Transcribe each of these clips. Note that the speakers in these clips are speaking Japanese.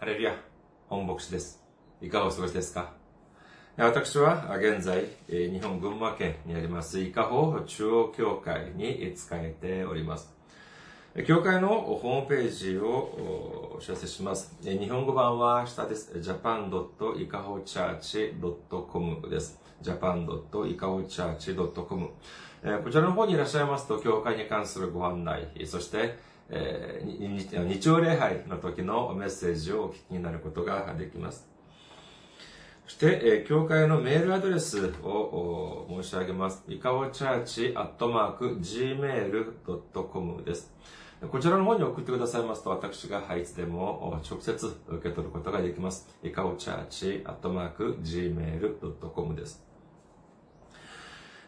ハレルヤ、本牧師です。いかがお過ごしですか？私は現在、日本群馬県にあります伊香保中央教会に使えております。教会のホームページをお知らせします。日本語版は下です。japan.ikahochurch.com です。japan.ikahochurch.com こちらの方にいらっしゃいますと、教会に関するご案内、そして、えー、日曜礼拝の時のメッセージをお聞きになることができます。そして、えー、教会のメールアドレスを申し上げます。いかおチャーチアットマーク gmail.com です。こちらの方に送ってくださいますと、私がいつでも直接受け取ることができます。いかおチャーチアットマーク gmail.com です。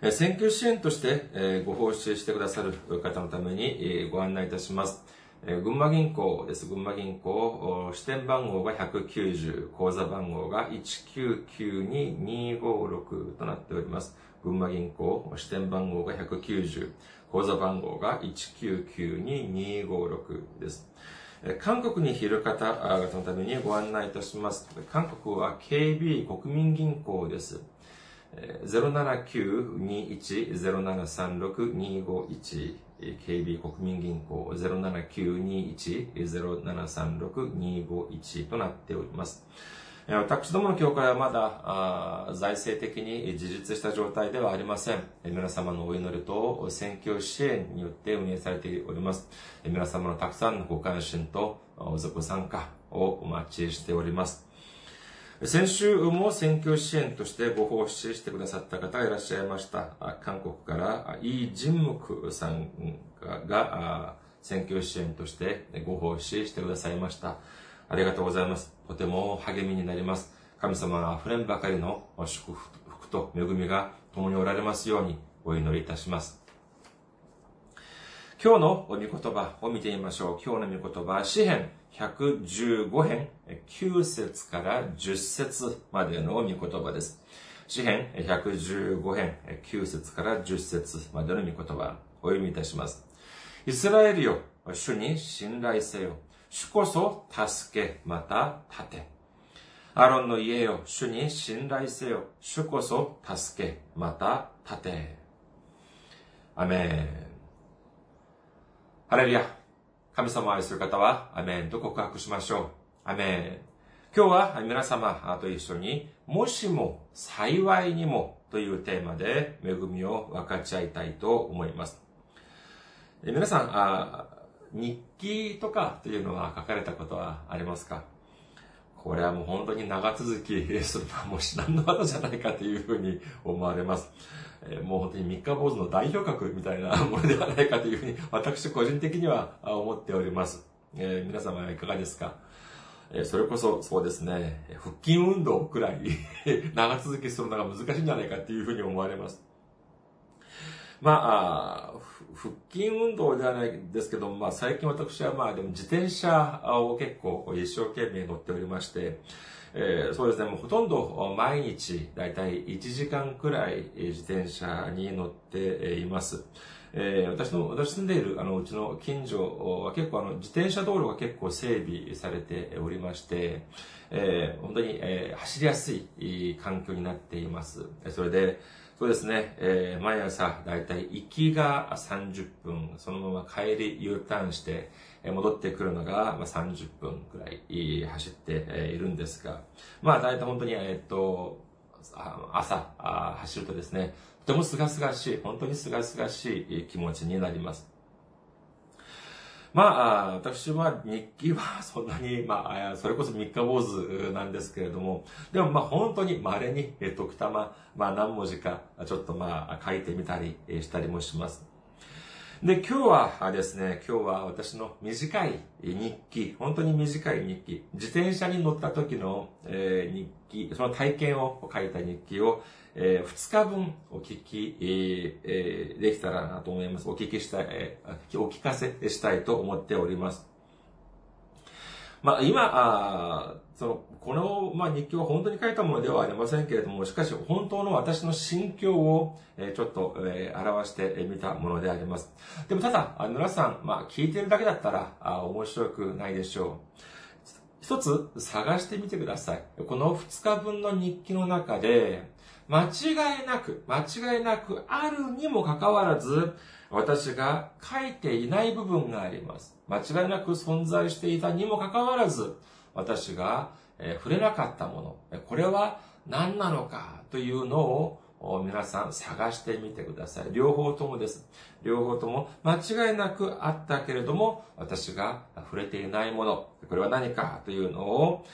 選挙支援としてご奉仕してくださる方のためにご案内いたします。群馬銀行です。群馬銀行、支店番号が190、口座番号が1992256となっております。群馬銀行、支店番号が190、口座番号が1992256です。韓国にいる方々のためにご案内いたします。韓国は KB 国民銀行です。079-21-0736-251 KB 国民銀行079-21-0736-251となっております。私どもの教会はまだ財政的に自立した状態ではありません。皆様のお祈りと選挙支援によって運営されております。皆様のたくさんのご関心と続参加をお待ちしております。先週も選挙支援としてご奉仕してくださった方がいらっしゃいました。韓国からイ・ジンムクさんが選挙支援としてご奉仕してくださいました。ありがとうございます。とても励みになります。神様が溢れんばかりの祝福と恵みが共におられますようにお祈りいたします。今日の御言葉を見てみましょう。今日の御言葉、詩編115編9節から10節までの御言葉です。詩編115編9節から10節までの御言葉お読みいたします。イスラエルよ、主に信頼せよ。主こそ助け、また立て。アロンの家よ、主に信頼せよ。主こそ助け、また立て。アメン。ハレルヤ。神様を愛する方は、アメンと告白しましょう。アメン。今日は皆様と一緒に、もしも幸いにもというテーマで恵みを分かち合いたいと思います。皆さん、日記とかというのは書かれたことはありますか？これはもう本当に長続き するのはもう至難の技じゃないかというふうに思われます。えもう本当に三日坊主の代表格みたいなものではないかというふうに私個人的には思っております。えー、皆様はいかがですか？えそれこそそうですね、腹筋運動くらい 長続きするのが難しいんじゃないかというふうに思われます。まあ、腹筋運動ではないですけども、まあ最近私はまあでも自転車を結構一生懸命乗っておりまして、えー、そうですね、もうほとんど毎日だいたい1時間くらい自転車に乗っています。えー、私の、私住んでいるあのうちの近所は結構あの自転車道路が結構整備されておりまして、えー、本当に、えー、走りやすい環境になっています。それで、そうですね、えー、毎朝だいたい行きが30分、そのまま帰り U ターンして戻ってくるのが30分くらい走っているんですが、まあだいたい本当に、えっと、朝走るとですね、とても清々しい、本当に清々しい気持ちになります。まあ、私は日記はそんなに、まあ、それこそ三日坊主なんですけれども、でもまあ本当に稀に、えっと、たま、まあ何文字かちょっとまあ書いてみたりしたりもします。で、今日はですね、今日は私の短い日記、本当に短い日記、自転車に乗った時の、え、日記、その体験を書いた日記を、えー、2日分お聞き、えー、できたらなと思います。お聞きしたい、えー、お聞かせしたいと思っております。まあ、今、あその、この、まあ、日記は本当に書いたものではありませんけれども、しかし、本当の私の心境を、え、ちょっと、え、表してみたものであります。でも、ただ、皆さん、まあ、聞いてるだけだったら、あ面白くないでしょう。一一つ探してみてください。この二日分の日記の中で、間違いなく、間違いなくあるにもかかわらず、私が書いていない部分があります。間違いなく存在していたにもかかわらず、私がえ触れなかったもの、これは何なのかというのを皆さん探してみてください。両方ともです。両方とも間違いなくあったけれども、私が触れていないもの、これは何かというのを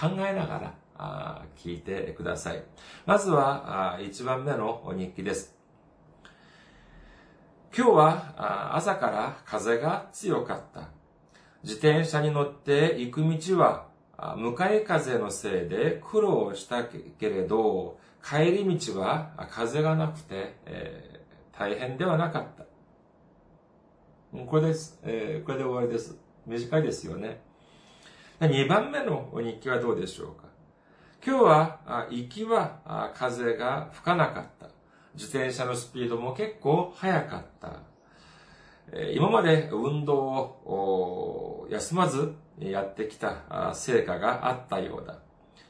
考えながら聞いてください。まずは1番目の日記です。今日は朝から風が強かった。自転車に乗って行く道は向かい風のせいで苦労したけれど、帰り道は風がなくて、えー、大変ではなかった。これです、えー。これで終わりです。短いですよね。2番目の日記はどうでしょうか？今日は、行きは風が吹かなかった。自転車のスピードも結構速かった。今まで運動を休まずやってきた成果があったようだ。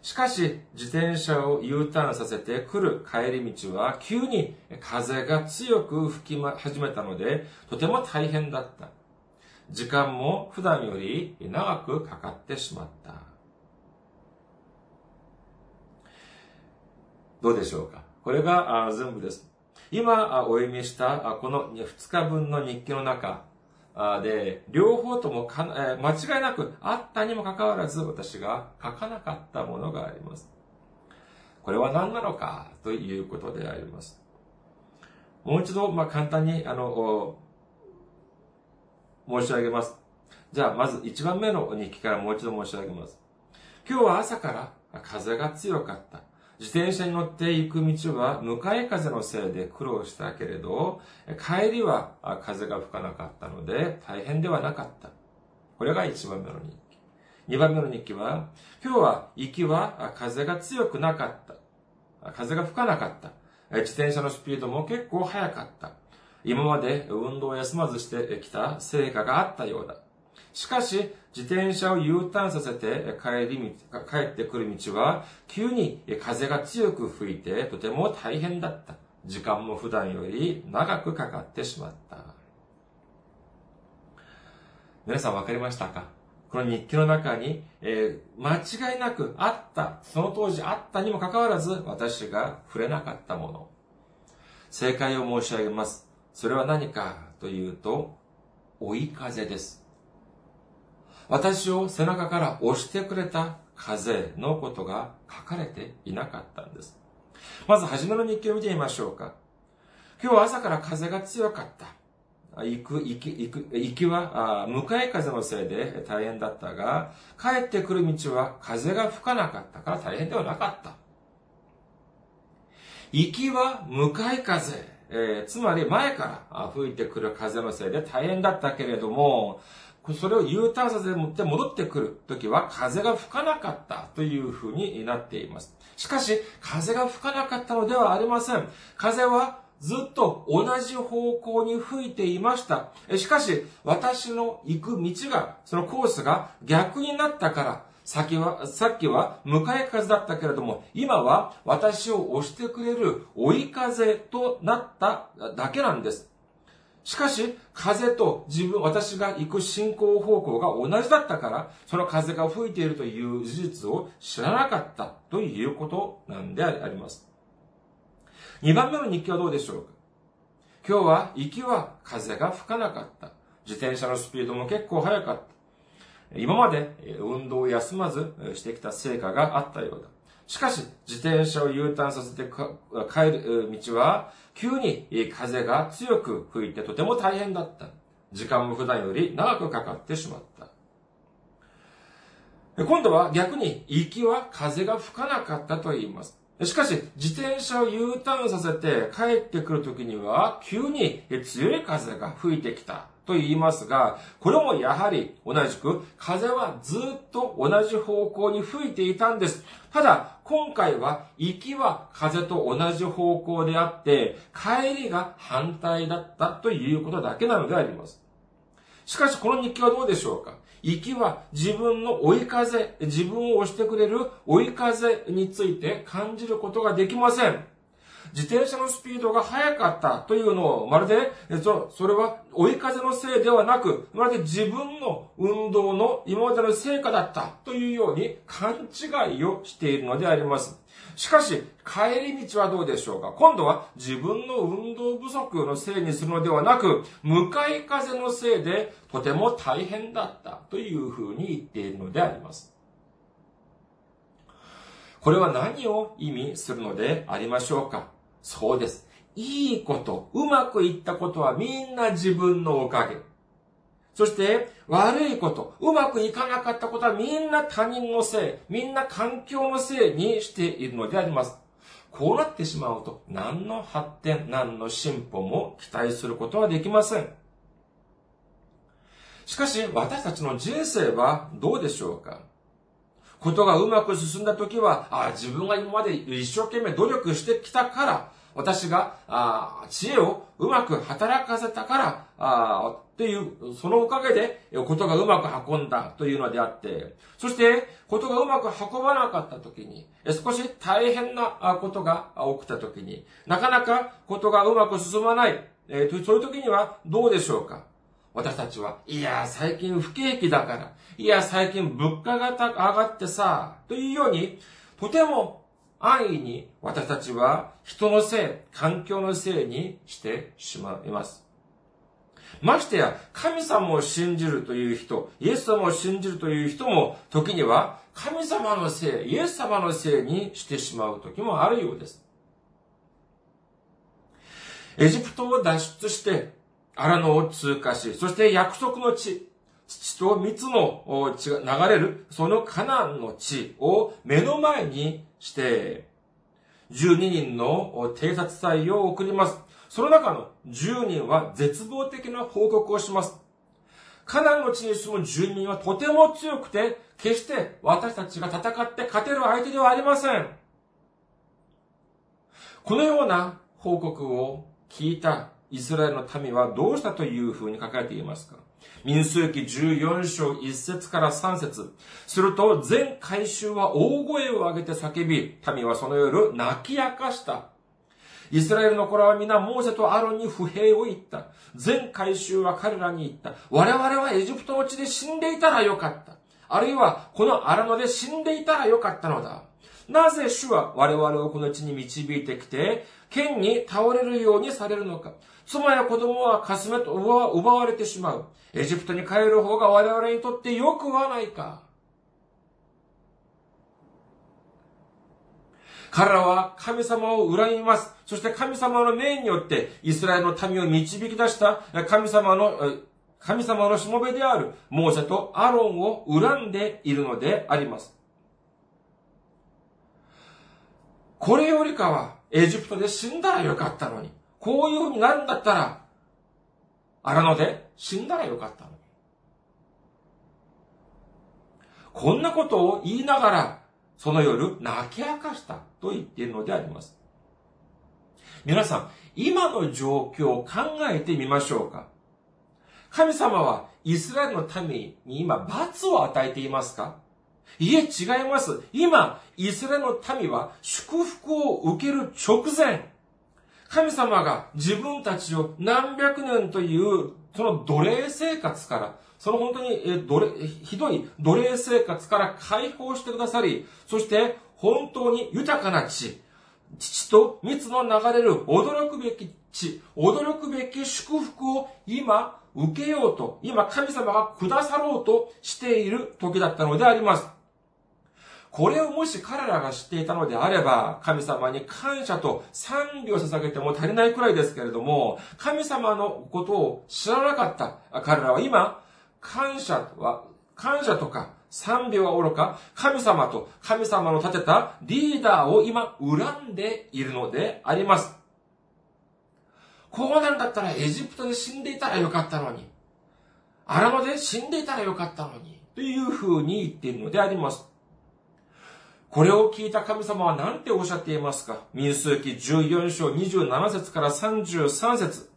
しかし、自転車を U ターンさせて来る帰り道は、急に風が強く吹き始めたので、とても大変だった。時間も普段より長くかかってしまった。どうでしょうか？これが全部です。今お読みしたこの2日分の日記の中、で、両方ともか、え間違いなくあったにもかかわらず私が書かなかったものがあります。これは何なのかということであります。もう一度、まあ、簡単に、あの、申し上げます。じゃあ、まず一番目の日記からもう一度申し上げます。今日は朝から風が強かった。自転車に乗って行く道は向かい風のせいで苦労したけれど、帰りは風が吹かなかったので大変ではなかった。これが1番目の日記。2番目の日記は、今日は行きは風が強くなかった。風が吹かなかった。自転車のスピードも結構速かった。今まで運動を休まずしてきた成果があったようだ。しかし、自転車を U ターンさせて帰り道、帰ってくる道は、急に風が強く吹いてとても大変だった。時間も普段より長くかかってしまった。皆さん分かりましたか？この日記の中に、えー、間違いなくあった、その当時あったにもかかわらず、私が触れなかったもの。正解を申し上げます。それは何かというと、追い風です。私を背中から押してくれた風のことが書かれていなかったんです。まず、初めの日記を見てみましょうか。今日は朝から風が強かった。行く、行き、行く、行きは、向かい風のせいで大変だったが、帰ってくる道は風が吹かなかったから大変ではなかった。行きは向かい風。えー、つまり前から吹いてくる風のせいで大変だったけれども、それを U ターンさせて戻ってくるときは風が吹かなかったというふうになっています。しかし、風が吹かなかったのではありません。風はずっと同じ方向に吹いていました。しかし、私の行く道が、そのコースが逆になったから、先は、さっきは向かい風だったけれども、今は私を押してくれる追い風となっただけなんです。しかし、風と自分、私が行く進行方向が同じだったから、その風が吹いているという事実を知らなかったということなんであります。二番目の日記はどうでしょうか？今日は行きは風が吹かなかった。自転車のスピードも結構速かった。今まで運動を休まずしてきた成果があったようだ。しかし、自転車を U ターンさせて帰る道は、急に風が強く吹いてとても大変だった。時間も普段より長くかかってしまった。今度は逆に、行きは風が吹かなかったと言います。しかし、自転車を U ターンさせて帰ってくるときには、急に強い風が吹いてきた。と言いますが、これもやはり同じく風はずっと同じ方向に吹いていたんです。ただ、今回は行きは風と同じ方向であって、帰りが反対だったということだけなのであります。しかし、この日記はどうでしょうか？行きは自分の追い風、自分を押してくれる追い風について感じることができません。自転車のスピードが速かったというのを、まるで、それは追い風のせいではなく、まるで自分の運動の今までの成果だったというように勘違いをしているのであります。しかし、帰り道はどうでしょうか？今度は自分の運動不足のせいにするのではなく、向かい風のせいでとても大変だったというふうに言っているのであります。これは何を意味するのでありましょうか？そうです。いいこと、うまくいったことはみんな自分のおかげ。そして、悪いこと、うまくいかなかったことはみんな他人のせい、みんな環境のせいにしているのであります。こうなってしまうと、何の発展、何の進歩も期待することはできません。しかし、私たちの人生はどうでしょうか？ことがうまく進んだ時は、あ自分が今まで一生懸命努力してきたから、私が、あ知恵をうまく働かせたから、あっていう、そのおかげで、ことがうまく運んだというのであって、そして、ことがうまく運ばなかった時に、少し大変なことが起きた時に、なかなかことがうまく進まない、えー、そういう時にはどうでしょうか？私たちは、いや、最近不景気だから、いや、最近物価が上がってさ、というように、とても安易に私たちは人のせい、環境のせいにしてしまいます。ましてや、神様を信じるという人、イエス様を信じるという人も、時には神様のせい、イエス様のせいにしてしまう時もあるようです。エジプトを脱出して、荒野を通過し、そして約束の地、土と蜜の血が流れる、そのカナンの地を目の前にして、12人の偵察隊を送ります。その中の10人は絶望的な報告をします。カナンの地に住む住民はとても強くて、決して私たちが戦って勝てる相手ではありません。このような報告を聞いたイスラエルの民はどうしたというふうに書かれていますか？民数記14章1節から3節すると、全回収は大声を上げて叫び、民はその夜泣き明かした。イスラエルの子らは皆モーセとアロンに不平を言った。全回収は彼らに言った。我々はエジプトの地で死んでいたらよかった。あるいはこの荒野で死んでいたらよかったのだ。なぜ主は我々をこの地に導いてきて、剣に倒れるようにされるのか？妻や子供はかすめと奪われてしまう。エジプトに帰る方が我々にとってよくはないか。彼らは神様を恨みます。そして神様の命によってイスラエルの民を導き出した神様の、神様のしもべであるモーセとアロンを恨んでいるのであります。これよりかはエジプトで死んだらよかったのに。こういう風になるんだったら、荒野で死んだらよかったのに。こんなことを言いながら、その夜泣き明かしたと言っているのであります。皆さん、今の状況を考えてみましょうか。神様はイスラエルの民に今罰を与えていますか？いえ、違います。今、イスラエルの民は祝福を受ける直前、神様が自分たちを何百年という、その奴隷生活から、その本当に、え、奴隷、ひどい奴隷生活から解放してくださり、そして本当に豊かな地、父と蜜の流れる驚くべき地、驚くべき祝福を今受けようと、今神様がくださろうとしている時だったのであります。これをもし彼らが知っていたのであれば、神様に感謝と賛美を捧げても足りないくらいですけれども、神様のことを知らなかった彼らは今、感謝は、感謝とか賛美は愚か、神様と神様の立てたリーダーを今恨んでいるのであります。こうなんだったらエジプトで死んでいたらよかったのに、荒野で死んでいたらよかったのに、というふうに言っているのであります。これを聞いた神様は何ておっしゃっていますか？民数記14章27節から33節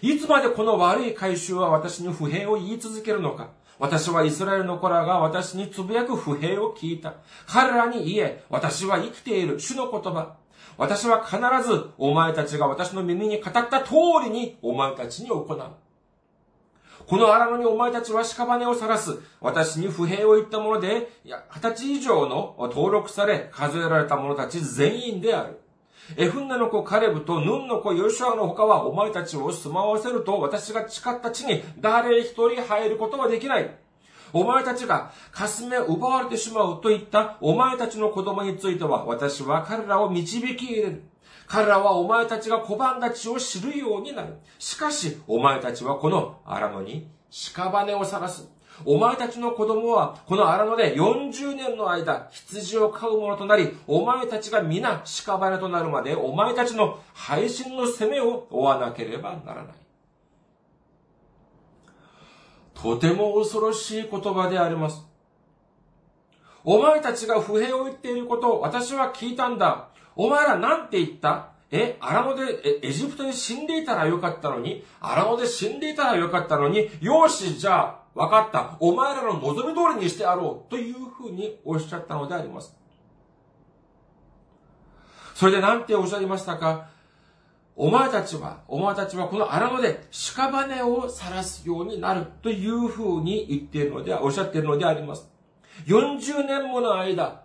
いつまでこの悪い回収は私に不平を言い続けるのか？私はイスラエルの子らが私につぶやく不平を聞いた。彼らに言え、私は生きている主の言葉。私は必ずお前たちが私の耳に語った通りにお前たちに行う。この荒野にお前たちは屍を晒す。私に不平を言ったもので、二十歳以上の登録され、数えられた者たち全員である。エフンナの子カレブとヌンの子ヨシュアの他はお前たちを住まわせると私が誓った地に誰一人入ることはできない。お前たちが霞を奪われてしまうといったお前たちの子供については私は彼らを導き入れる。彼らはお前たちが小判立ちを知るようになる。しかし、お前たちはこの荒野に屍を晒す。お前たちの子供は、この荒野で40年の間、羊を飼う者となり、お前たちが皆屍となるまで、お前たちの配信の責めを負わなければならない。とても恐ろしい言葉であります。お前たちが不平を言っていることを私は聞いたんだ。お前らなんて言った？え、荒野で、え、エジプトに死んでいたらよかったのに、荒野で死んでいたらよかったのに、よし、じゃあ、わかった。お前らの望み通りにしてやろう。というふうにおっしゃったのであります。それで何ておっしゃいましたか？お前たちは、お前たちはこの荒野で屍を晒すようになるというふうに言っているので、おっしゃっているのであります。40年もの間、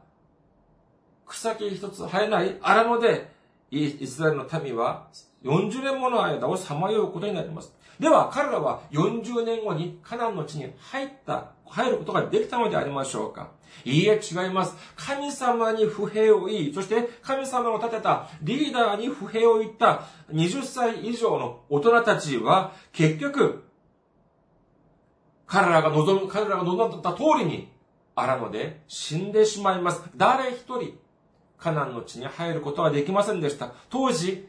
草木一つ生えない荒野で、イスラエルの民は40年もの間をさまようことになります。では、彼らは40年後にカナンの地に入った、入ることができたのでありましょうかいいえ、違います。神様に不平を言い、そして神様の立てたリーダーに不平を言った20歳以上の大人たちは、結局、彼らが望む、彼らが望んだ通りに、荒野で死んでしまいます。誰一人、カナンの地に入ることはできませんでした。当時、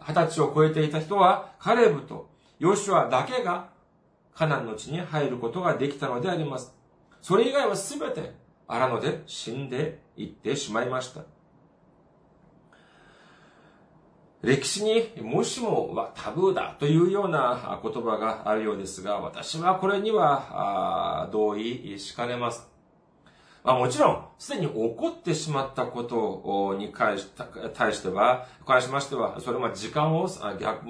二十歳を超えていた人は、カレブとヨシュアだけがカナンの地に入ることができたのであります。それ以外はすべて荒野で死んでいってしまいました。歴史にもしもはタブーだというような言葉があるようですが、私はこれには同意しかねます。まあ、もちろん、すでに起こってしまったことに対しては、関しましては、それは時間を逆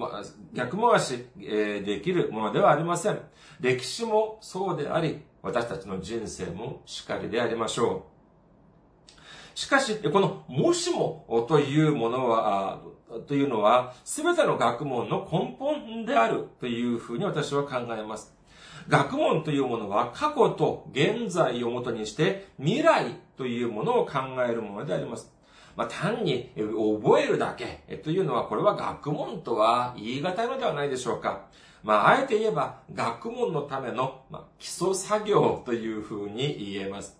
逆回しできるものではありません。歴史もそうであり、私たちの人生もしっかりでありましょう。しかし、このもしもというものは、というのは、すべての学問の根本であるというふうに私は考えます。学問というものは過去と現在をもとにして未来というものを考えるものであります。まあ、単に覚えるだけというのは、これは学問とは言い難いのではないでしょうか。まあ、あえて言えば、学問のための、ま、基礎作業というふうに言えます。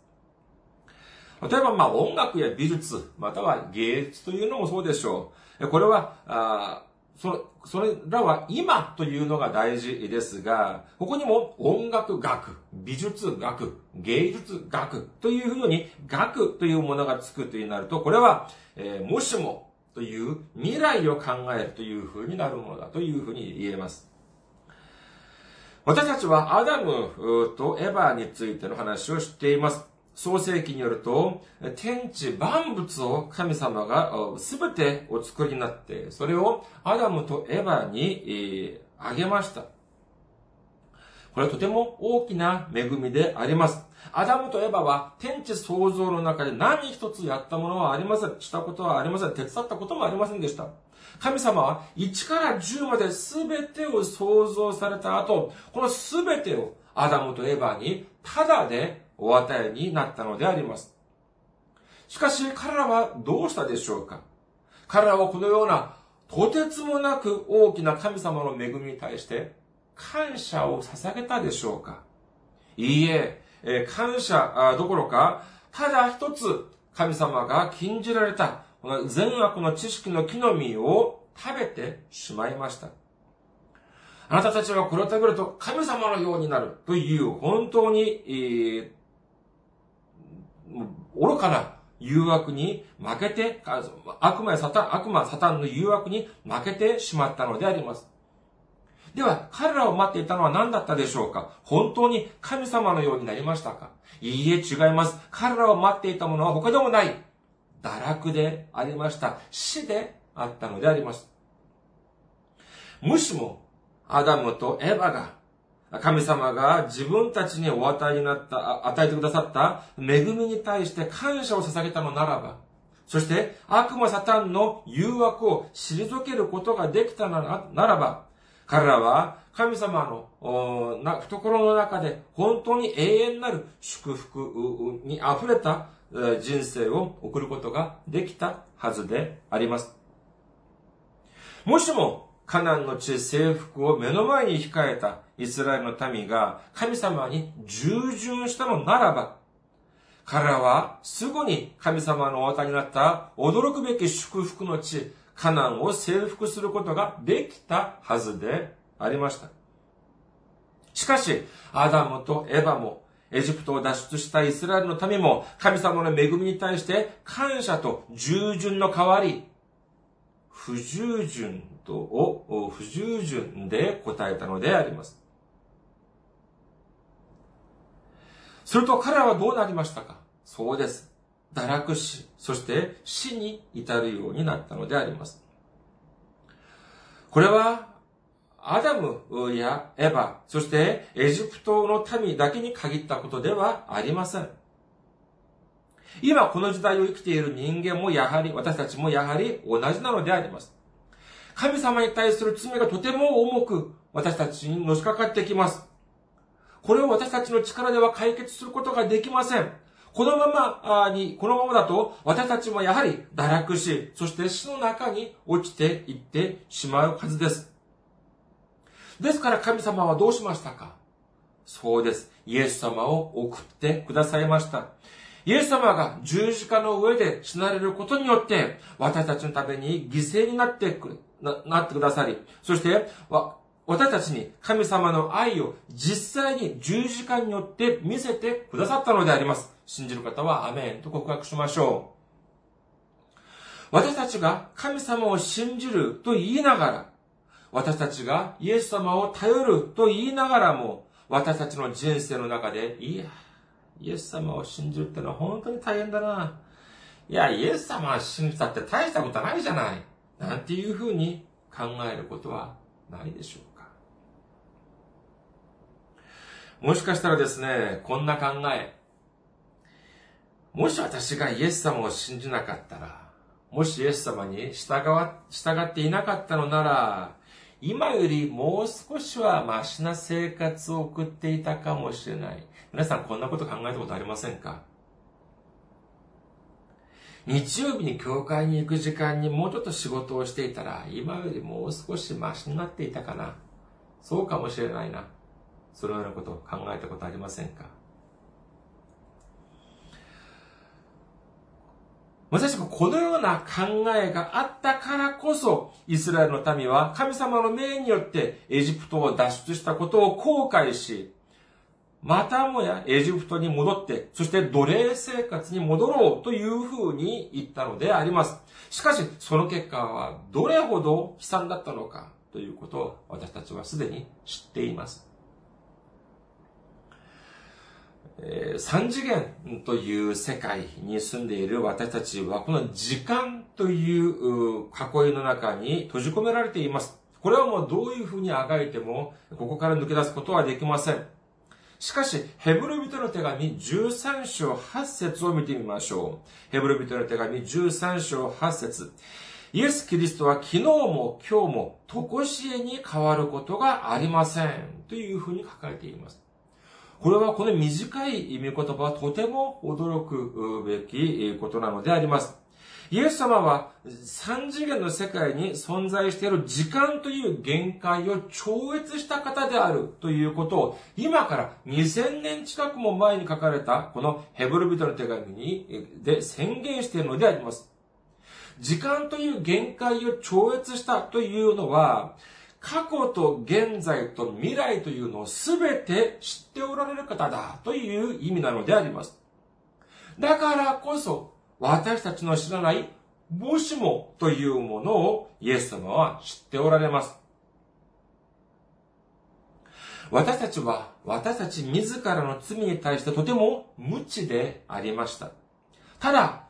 例えば、まあ、音楽や美術、または芸術というのもそうでしょう。これは、あそそれらは今というのが大事ですが、ここにも音楽学、美術学、芸術学というふうに学というものがつくというなると、これは、えー、もしもという未来を考えるというふうになるものだというふうに言えます。私たちはアダムとエヴァについての話を知っています。創世記によると、天地万物を神様が全てお作りになって、それをアダムとエヴァにあげました。これはとても大きな恵みであります。アダムとエヴァは天地創造の中で何一つやったものはありません。したことはありません。手伝ったこともありませんでした。神様は1から10まで全てを創造された後、この全てをアダムとエヴァにただでお与えになったのであります。しかし彼らはどうしたでしょうか？彼らはこのようなとてつもなく大きな神様の恵みに対して感謝を捧げたでしょうか？いいえ、感謝どころか、ただ一つ神様が禁じられたこの善悪の知識の木の実を食べてしまいました。あなたたちはこれを食べると神様のようになるという本当に、えー、愚かな誘惑に負けて、悪魔やサタン、悪魔、サタンの誘惑に負けてしまったのであります。では、彼らを待っていたのは何だったでしょうか？本当に神様のようになりましたか？いいえ、違います。彼らを待っていたものは他でもない。堕落でありました。死であったのであります。もしも、アダムとエヴァが、神様が自分たちにお与えになった、与えてくださった恵みに対して感謝を捧げたのならば、そして悪魔サタンの誘惑を退けることができたならば、彼らは神様の懐の中で本当に永遠なる祝福に溢れた人生を送ることができたはずであります。もしもカナンの地征服を目の前に控えたイスラエルの民が神様に従順したのならば、彼らはすぐに神様のお渡になった驚くべき祝福の地、カナンを征服することができたはずでありました。しかし、アダムとエヴァも、エジプトを脱出したイスラエルの民も、神様の恵みに対して感謝と従順の代わり、不従順とを不従順で答えたのであります。すると彼らはどうなりましたか？そうです。堕落死、そして死に至るようになったのであります。これは、アダムやエヴァ、そしてエジプトの民だけに限ったことではありません。今この時代を生きている人間もやはり、私たちもやはり同じなのであります。神様に対する罪がとても重く私たちにのしかかってきます。これを私たちの力では解決することができません。このままに、このままだと、私たちもやはり堕落し、そして死の中に落ちていってしまうはずです。ですから神様はどうしましたか？そうです。イエス様を送ってくださいました。イエス様が十字架の上で死なれることによって、私たちのために犠牲になってくななってくださり、そして、私たちに神様の愛を実際に十字架によって見せてくださったのであります。信じる方はアメンと告白しましょう。私たちが神様を信じると言いながら、私たちがイエス様を頼ると言いながらも、私たちの人生の中で、いや、イエス様を信じるってのは本当に大変だな。いや、イエス様を信じたって大したことないじゃない。なんていうふうに考えることはないでしょうか。もしかしたらですね、こんな考え。もし私がイエス様を信じなかったら、もしイエス様に従わ従っていなかったのなら、今よりもう少しはマシな生活を送っていたかもしれない。皆さんこんなこと考えたことありませんか？日曜日に教会に行く時間にもうちょっと仕事をしていたら、今よりもう少しマシになっていたかな。そうかもしれないな。そのようなことを考えたことありませんか？私たちもこのような考えがあったからこそ、イスラエルの民は神様の命によってエジプトを脱出したことを後悔し、またもやエジプトに戻って、そして奴隷生活に戻ろうというふうに言ったのであります。しかし、その結果はどれほど悲惨だったのかということを私たちはすでに知っています。三次元という世界に住んでいる私たちは、この時間という囲いの中に閉じ込められています。これはもうどういうふうにあがいても、ここから抜け出すことはできません。しかし、ヘブル人の手紙13章8節を見てみましょう。ヘブル人の手紙13章8節イエス・キリストは昨日も今日も常しえに変わることがありません。というふうに書かれています。これはこの短い見言葉はとても驚くべきことなのであります。イエス様は三次元の世界に存在している時間という限界を超越した方であるということを今から2000年近くも前に書かれたこのヘブル人の手紙にで宣言しているのであります。時間という限界を超越したというのは過去と現在と未来というのを全て知っておられる方だという意味なのであります。だからこそ私たちの知らないもしもというものをイエス様は知っておられます。私たちは、私たち自らの罪に対してとても無知でありました。ただ、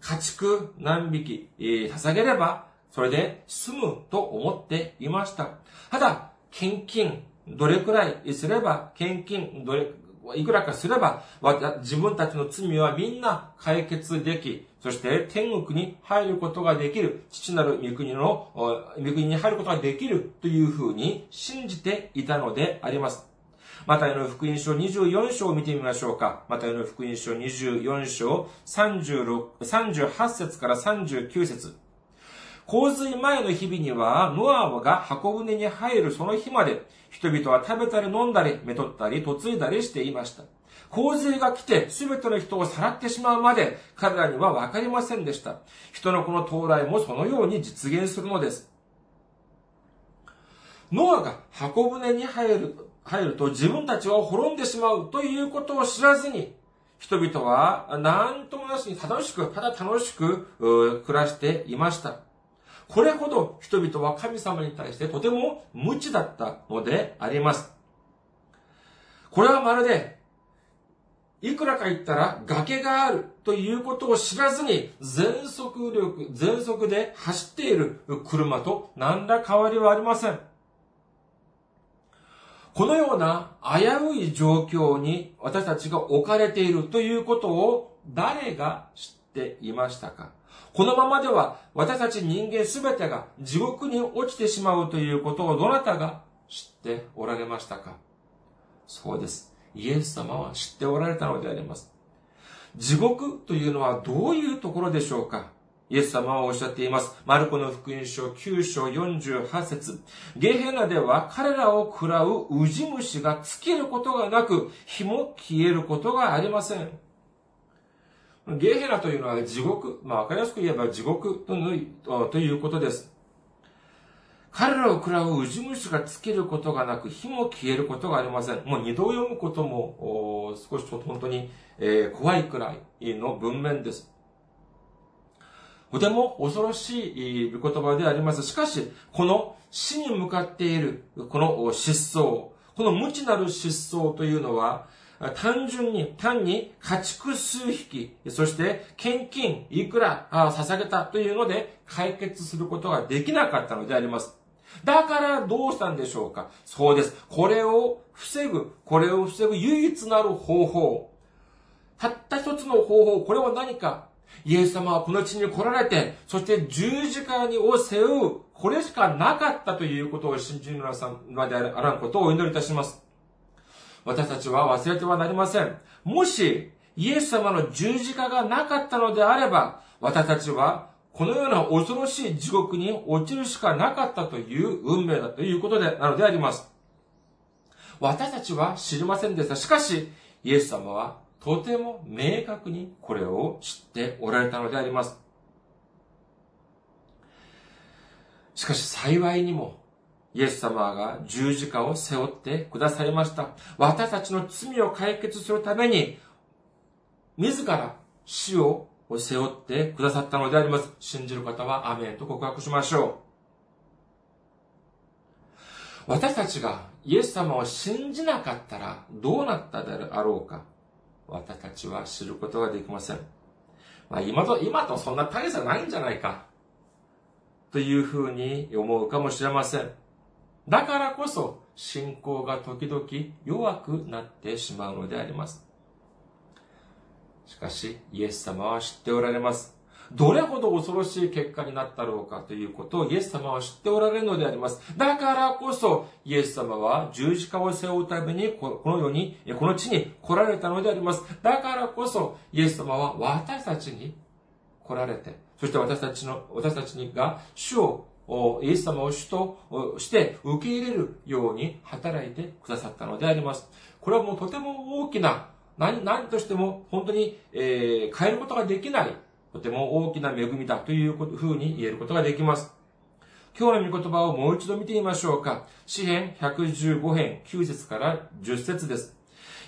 家畜何匹、えー、捧げれば、それで済むと思っていました。ただ、献金、どれくらいすれば、献金、どれ、いくらかすれば、自分たちの罪はみんな解決でき、そして天国に入ることができる、父なる御国の、御国に入ることができるというふうに信じていたのであります。マタイの福音書24章を見てみましょうか。マタイの福音書24章36 38節から39節洪水前の日々には、ノアが箱舟に入るその日まで、人々は食べたり飲んだり、めとったり、嫁いだりしていました。洪水が来て、すべての人をさらってしまうまで、彼らにはわかりませんでした。人の子の到来もそのように実現するのです。ノアが箱舟に入る、入ると自分たちは滅んでしまうということを知らずに、人々は何ともなしに楽しく、ただ楽しく暮らしていました。これほど人々は神様に対してとても無知だったのであります。これはまるで、いくらか言ったら崖があるということを知らずに全速力、全速で走っている車と何ら変わりはありません。このような危うい状況に私たちが置かれているということを誰が知っていましたか？このままでは私たち人間すべてが地獄に落ちてしまうということをどなたが知っておられましたか？そうです。イエス様は知っておられたのであります。地獄というのはどういうところでしょうか？イエス様はおっしゃっています。マルコの福音書9章48節ゲヘナでは彼らを喰らうウジ虫が尽きることがなく、火も消えることがありません。ゲヘラというのは地獄、まあわかりやすく言えば地獄とということです。彼らを喰らうウジ虫が尽きることがなく、火も消えることがありません。もう二度読むことも、少しちょっと本当に、えー、怖いくらいの文面です。とても恐ろしい言葉であります。しかし、この死に向かっている、この失踪、この無知なる失踪というのは、単純に、単に家畜数匹、そして献金いくら捧げたというので解決することができなかったのであります。だからどうしたんでしょうか？そうです。これを防ぐ、これを防ぐ唯一なる方法。たった一つの方法、これは何か？イエス様はこの地に来られて、そして十字架にを背負う、これしかなかったということを信じる皆さんまであらんことをお祈りいたします。私たちは忘れてはなりません。もし、イエス様の十字架がなかったのであれば、私たちはこのような恐ろしい地獄に落ちるしかなかったという運命だということで、なのであります。私たちは知りませんでした。しかし、イエス様はとても明確にこれを知っておられたのであります。しかし幸いにも、イエス様が十字架を背負ってくださいました。私たちの罪を解決するために、自ら死を背負ってくださったのであります。信じる方はアメンと告白しましょう。私たちがイエス様を信じなかったらどうなったであろうか私たちは知ることができません。まあ今と、今とそんな大差ないんじゃないかというふうに思うかもしれません。だからこそ信仰が時々弱くなってしまうのであります。しかし、イエス様は知っておられます。どれほど恐ろしい結果になったろうかということをイエス様は知っておられるのであります。だからこそ、イエス様は十字架を背負うために、この世に、この地に来られたのであります。だからこそ、イエス様は私たちに来られて、そして私たちの、私たちにが主をイエス様を主として受け入れるように働いてくださったのであります。これはもうとても大きな、何、何としても本当に、えー、変えることができない、とても大きな恵みだというふうに言えることができます。今日の御言葉をもう一度見てみましょうか。詩編115編9節から10節です。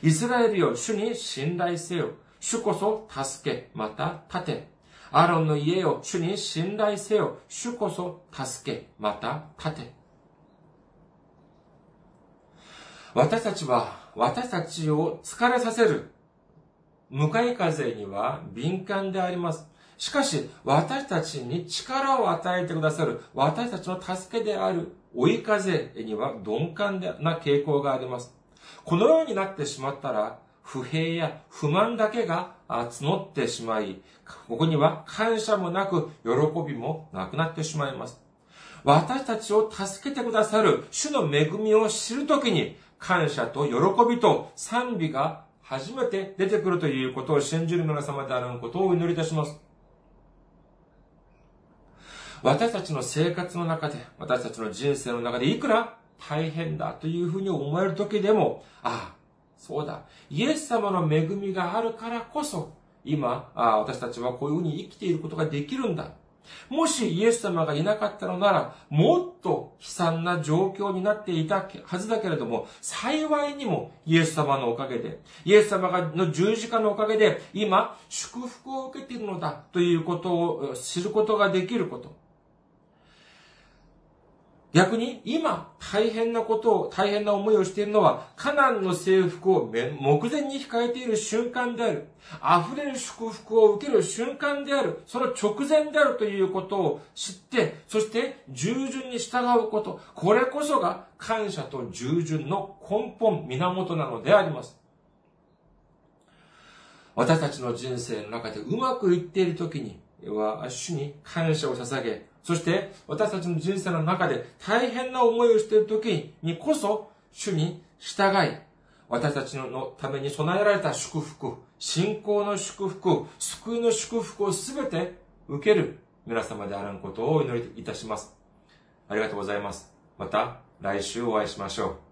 イスラエルよ、主に信頼せよ。主こそ助け、また立て。アロンの家を主に信頼せよ。主こそ助け、また立て。私たちは、私たちを疲れさせる、向かい風には敏感であります。しかし、私たちに力を与えてくださる、私たちの助けである追い風には鈍感な傾向があります。このようになってしまったら、不平や不満だけが募ってしまい、ここには感謝もなく、喜びもなくなってしまいます。私たちを助けてくださる主の恵みを知るときに、感謝と喜びと賛美が初めて出てくるということを信じる皆様であることをお祈りいたします。私たちの生活の中で、私たちの人生の中でいくら大変だというふうに思える時でも、ああ、そうだ、イエス様の恵みがあるからこそ、今、私たちはこういうふうに生きていることができるんだ。もしイエス様がいなかったのなら、もっと悲惨な状況になっていたはずだけれども、幸いにもイエス様のおかげで、イエス様の十字架のおかげで、今、祝福を受けているのだということを知ることができること。逆に今大変なことを、大変な思いをしているのは、カナンの征服を目前に控えている瞬間である。溢れる祝福を受ける瞬間である。その直前であるということを知って、そして従順に従うこと。これこそが感謝と従順の根本、源なのであります。私たちの人生の中でうまくいっている時には、主に感謝を捧げ、そして私たちの人生の中で大変な思いをしている時にこそ主に従い、私たちのために備えられた祝福、信仰の祝福、救いの祝福をすべて受ける皆様であらんことをお祈りいたします。ありがとうございます。また来週お会いしましょう。